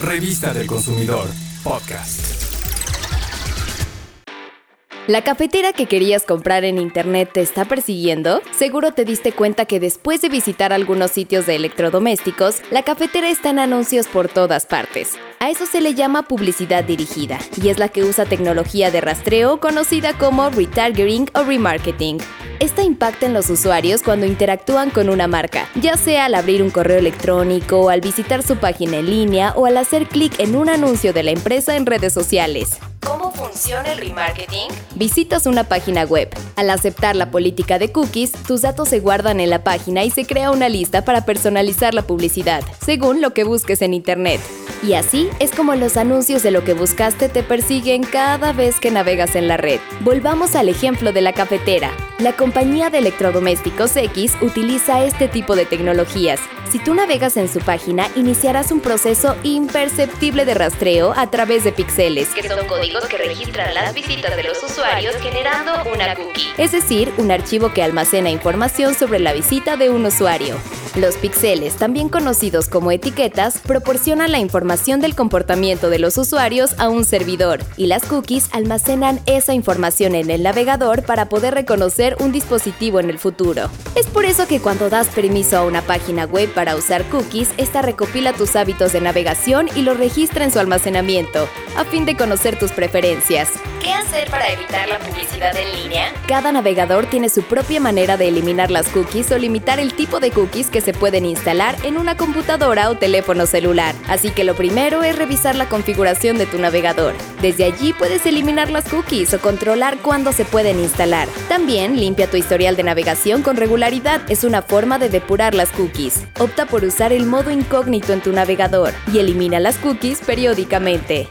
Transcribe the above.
Revista del Consumidor, podcast. ¿La cafetera que querías comprar en internet te está persiguiendo? Seguro te diste cuenta que después de visitar algunos sitios de electrodomésticos, la cafetera está en anuncios por todas partes. A eso se le llama publicidad dirigida, y es la que usa tecnología de rastreo conocida como retargeting o remarketing. Esta impacta en los usuarios cuando interactúan con una marca, ya sea al abrir un correo electrónico, al visitar su página en línea o al hacer clic en un anuncio de la empresa en redes sociales. ¿Cómo funciona el remarketing? Visitas una página web. Al aceptar la política de cookies, tus datos se guardan en la página y se crea una lista para personalizar la publicidad, según lo que busques en Internet. Y así es como los anuncios de lo que buscaste te persiguen cada vez que navegas en la red. Volvamos al ejemplo de la cafetera. La compañía de electrodomésticos X utiliza este tipo de tecnologías. Si tú navegas en su página, iniciarás un proceso imperceptible de rastreo a través de píxeles, que son códigos que registran las visitas de los usuarios generando una cookie, es decir, un archivo que almacena información sobre la visita de un usuario. Los píxeles, también conocidos como etiquetas, proporcionan la información del comportamiento de los usuarios a un servidor, y las cookies almacenan esa información en el navegador para poder reconocer un dispositivo en el futuro. Es por eso que cuando das permiso a una página web para usar cookies, esta recopila tus hábitos de navegación y los registra en su almacenamiento, a fin de conocer tus preferencias. ¿Qué hacer para evitar la publicidad en línea? Cada navegador tiene su propia manera de eliminar las cookies o limitar el tipo de cookies que se pueden instalar en una computadora o teléfono celular. Así que lo primero es revisar la configuración de tu navegador. Desde allí puedes eliminar las cookies o controlar cuándo se pueden instalar. También limpia tu historial de navegación con regularidad. Es una forma de depurar las cookies. Opta por usar el modo incógnito en tu navegador y elimina las cookies periódicamente.